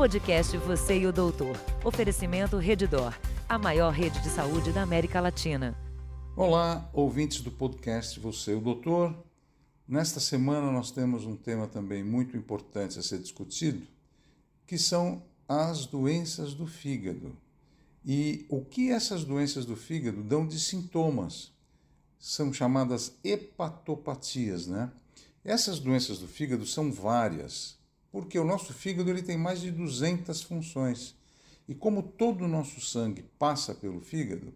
Podcast Você e o Doutor. Oferecimento Redidor, a maior rede de saúde da América Latina. Olá, ouvintes do podcast Você e o Doutor. Nesta semana nós temos um tema também muito importante a ser discutido, que são as doenças do fígado. E o que essas doenças do fígado dão de sintomas? São chamadas hepatopatias, né? Essas doenças do fígado são várias, porque o nosso fígado ele tem mais de 200 funções. E como todo o nosso sangue passa pelo fígado,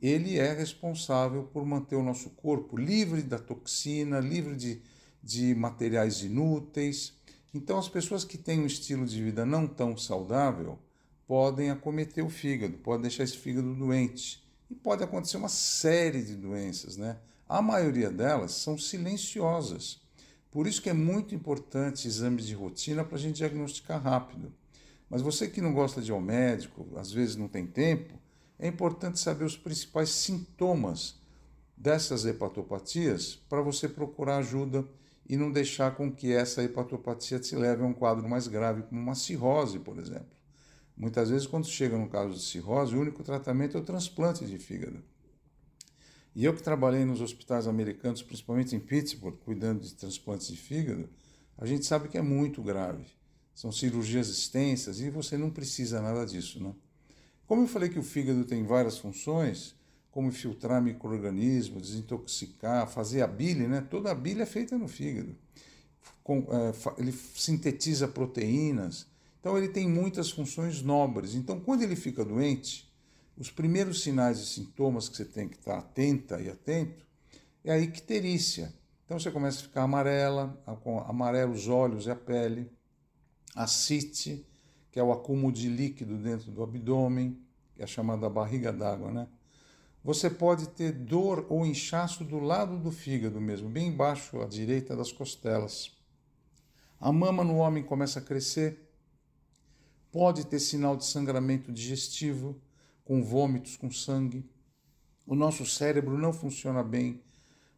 ele é responsável por manter o nosso corpo livre da toxina, livre de, de materiais inúteis. Então, as pessoas que têm um estilo de vida não tão saudável podem acometer o fígado, podem deixar esse fígado doente. E pode acontecer uma série de doenças, né? A maioria delas são silenciosas. Por isso que é muito importante exames de rotina para a gente diagnosticar rápido. Mas você que não gosta de ir ao médico, às vezes não tem tempo, é importante saber os principais sintomas dessas hepatopatias para você procurar ajuda e não deixar com que essa hepatopatia te leve a um quadro mais grave, como uma cirrose, por exemplo. Muitas vezes, quando chega no caso de cirrose, o único tratamento é o transplante de fígado. E eu que trabalhei nos hospitais americanos, principalmente em Pittsburgh, cuidando de transplantes de fígado, a gente sabe que é muito grave. São cirurgias extensas e você não precisa nada disso, né? Como eu falei que o fígado tem várias funções, como filtrar micro-organismos, desintoxicar, fazer a bile, né? Toda a bile é feita no fígado. É, ele sintetiza proteínas, então ele tem muitas funções nobres. Então quando ele fica doente, os primeiros sinais e sintomas que você tem que estar atenta e atento é a icterícia. Então você começa a ficar amarela, amarelo os olhos e a pele, a cite, que é o acúmulo de líquido dentro do abdômen, que é chamada barriga d'água, né? Você pode ter dor ou inchaço do lado do fígado mesmo, bem embaixo à direita das costelas. A mama no homem começa a crescer, pode ter sinal de sangramento digestivo, com vômitos, com sangue. O nosso cérebro não funciona bem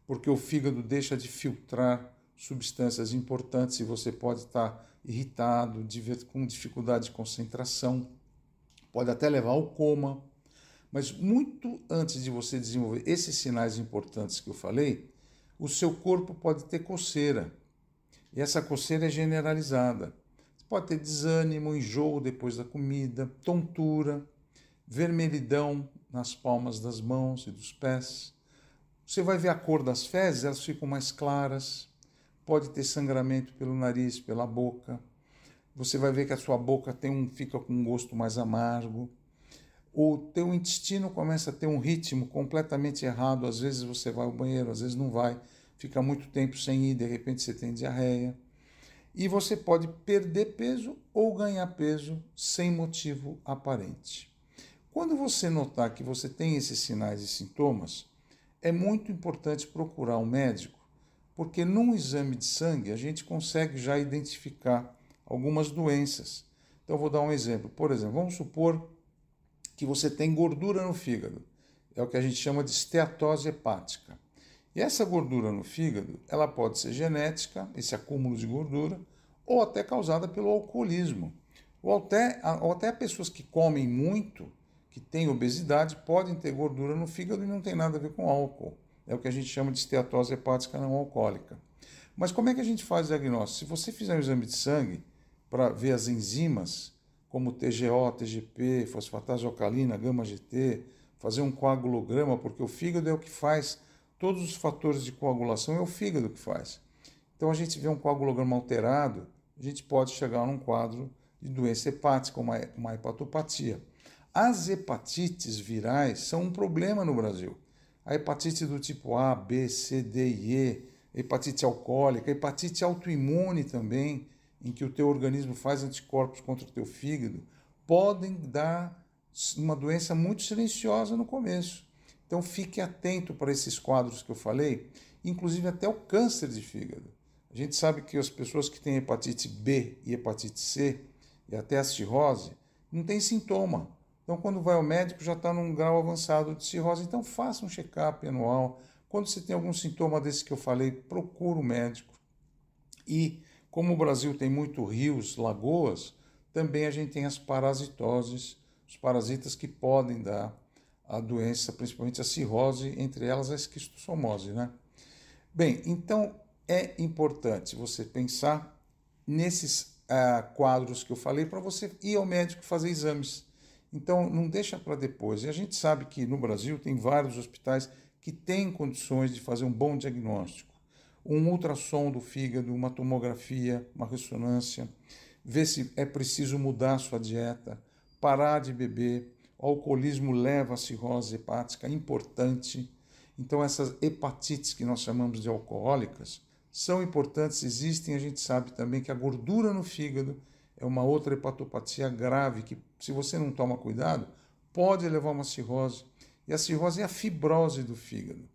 porque o fígado deixa de filtrar substâncias importantes e você pode estar irritado, com dificuldade de concentração, pode até levar ao coma. Mas muito antes de você desenvolver esses sinais importantes que eu falei, o seu corpo pode ter coceira. E essa coceira é generalizada. Você pode ter desânimo, enjoo depois da comida, tontura, vermelhidão nas palmas das mãos e dos pés. Você vai ver a cor das fezes, elas ficam mais claras. Pode ter sangramento pelo nariz, pela boca. Você vai ver que a sua boca tem um, fica com um gosto mais amargo. O teu intestino começa a ter um ritmo completamente errado. Às vezes você vai ao banheiro, às vezes não vai. Fica muito tempo sem ir, de repente você tem diarreia. E você pode perder peso ou ganhar peso sem motivo aparente. Quando você notar que você tem esses sinais e sintomas, é muito importante procurar um médico, porque num exame de sangue a gente consegue já identificar algumas doenças. Então, vou dar um exemplo. Por exemplo, vamos supor que você tem gordura no fígado. É o que a gente chama de esteatose hepática. E essa gordura no fígado, ela pode ser genética, esse acúmulo de gordura, ou até causada pelo alcoolismo. Ou até, ou até pessoas que comem muito que têm obesidade podem ter gordura no fígado e não tem nada a ver com álcool. É o que a gente chama de esteatose hepática não alcoólica. Mas como é que a gente faz o diagnóstico? Se você fizer um exame de sangue para ver as enzimas, como TGO, TGP, fosfatase alcalina, gama-GT, fazer um coagulograma, porque o fígado é o que faz todos os fatores de coagulação, é o fígado que faz. Então a gente vê um coagulograma alterado, a gente pode chegar num quadro de doença hepática, uma, uma hepatopatia. As hepatites virais são um problema no Brasil. A hepatite do tipo A, B, C, D e E, hepatite alcoólica, hepatite autoimune também, em que o teu organismo faz anticorpos contra o teu fígado, podem dar uma doença muito silenciosa no começo. Então fique atento para esses quadros que eu falei, inclusive até o câncer de fígado. A gente sabe que as pessoas que têm hepatite B e hepatite C e até a cirrose não têm sintoma então, quando vai ao médico, já está num grau avançado de cirrose. Então, faça um check-up anual. Quando você tem algum sintoma desse que eu falei, procure o médico. E, como o Brasil tem muito rios, lagoas, também a gente tem as parasitoses, os parasitas que podem dar a doença, principalmente a cirrose, entre elas a esquistossomose, né? Bem, então é importante você pensar nesses ah, quadros que eu falei para você ir ao médico fazer exames. Então não deixa para depois. E a gente sabe que no Brasil tem vários hospitais que têm condições de fazer um bom diagnóstico. Um ultrassom do fígado, uma tomografia, uma ressonância, ver se é preciso mudar a sua dieta, parar de beber. O alcoolismo leva à cirrose hepática, importante. Então, essas hepatites que nós chamamos de alcoólicas são importantes, existem. A gente sabe também que a gordura no fígado é uma outra hepatopatia grave que, se você não toma cuidado, pode levar a uma cirrose. E a cirrose é a fibrose do fígado.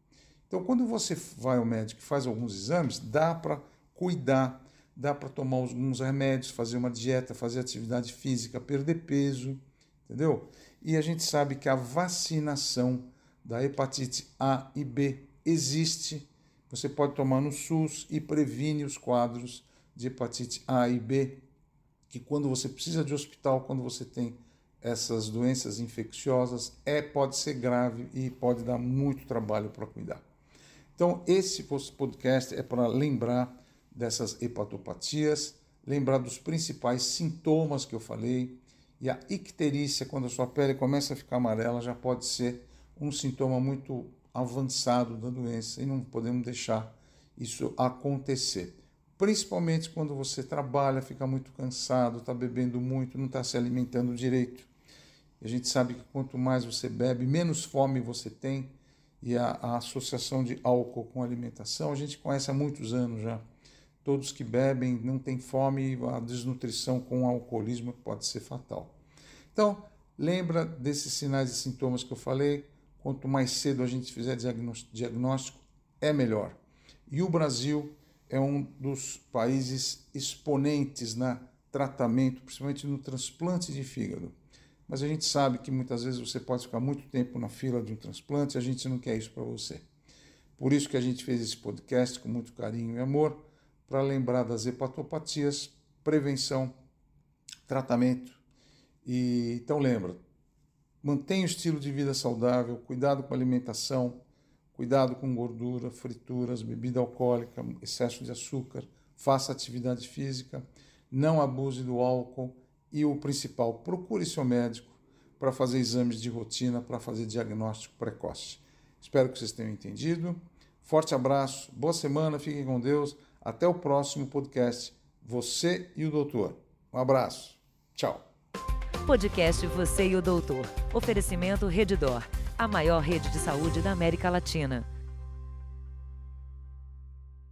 Então, quando você vai ao médico e faz alguns exames, dá para cuidar dá para tomar alguns remédios, fazer uma dieta, fazer atividade física, perder peso, entendeu? E a gente sabe que a vacinação da hepatite A e B existe. Você pode tomar no SUS e previne os quadros de hepatite A e B, que quando você precisa de hospital, quando você tem essas doenças infecciosas, é pode ser grave e pode dar muito trabalho para cuidar. Então, esse podcast é para lembrar dessas hepatopatias, lembrar dos principais sintomas que eu falei, e a icterícia, quando a sua pele começa a ficar amarela, já pode ser um sintoma muito avançado da doença e não podemos deixar isso acontecer. Principalmente quando você trabalha, fica muito cansado, está bebendo muito, não está se alimentando direito. E a gente sabe que quanto mais você bebe, menos fome você tem. E a, a associação de álcool com alimentação, a gente conhece há muitos anos já todos que bebem não têm fome, a desnutrição com o alcoolismo pode ser fatal. Então, lembra desses sinais e sintomas que eu falei? Quanto mais cedo a gente fizer diagnóstico, é melhor. E o Brasil é um dos países exponentes na tratamento, principalmente no transplante de fígado. Mas a gente sabe que muitas vezes você pode ficar muito tempo na fila de um transplante, a gente não quer isso para você. Por isso que a gente fez esse podcast com muito carinho e amor para lembrar das hepatopatias, prevenção, tratamento. E então lembra, mantenha o estilo de vida saudável, cuidado com a alimentação, cuidado com gordura, frituras, bebida alcoólica, excesso de açúcar, faça atividade física, não abuse do álcool e o principal, procure seu médico para fazer exames de rotina, para fazer diagnóstico precoce. Espero que vocês tenham entendido. Forte abraço, boa semana, fiquem com Deus. Até o próximo podcast. Você e o Doutor. Um abraço. Tchau. Podcast Você e o Doutor. Oferecimento Redidor, a maior rede de saúde da América Latina.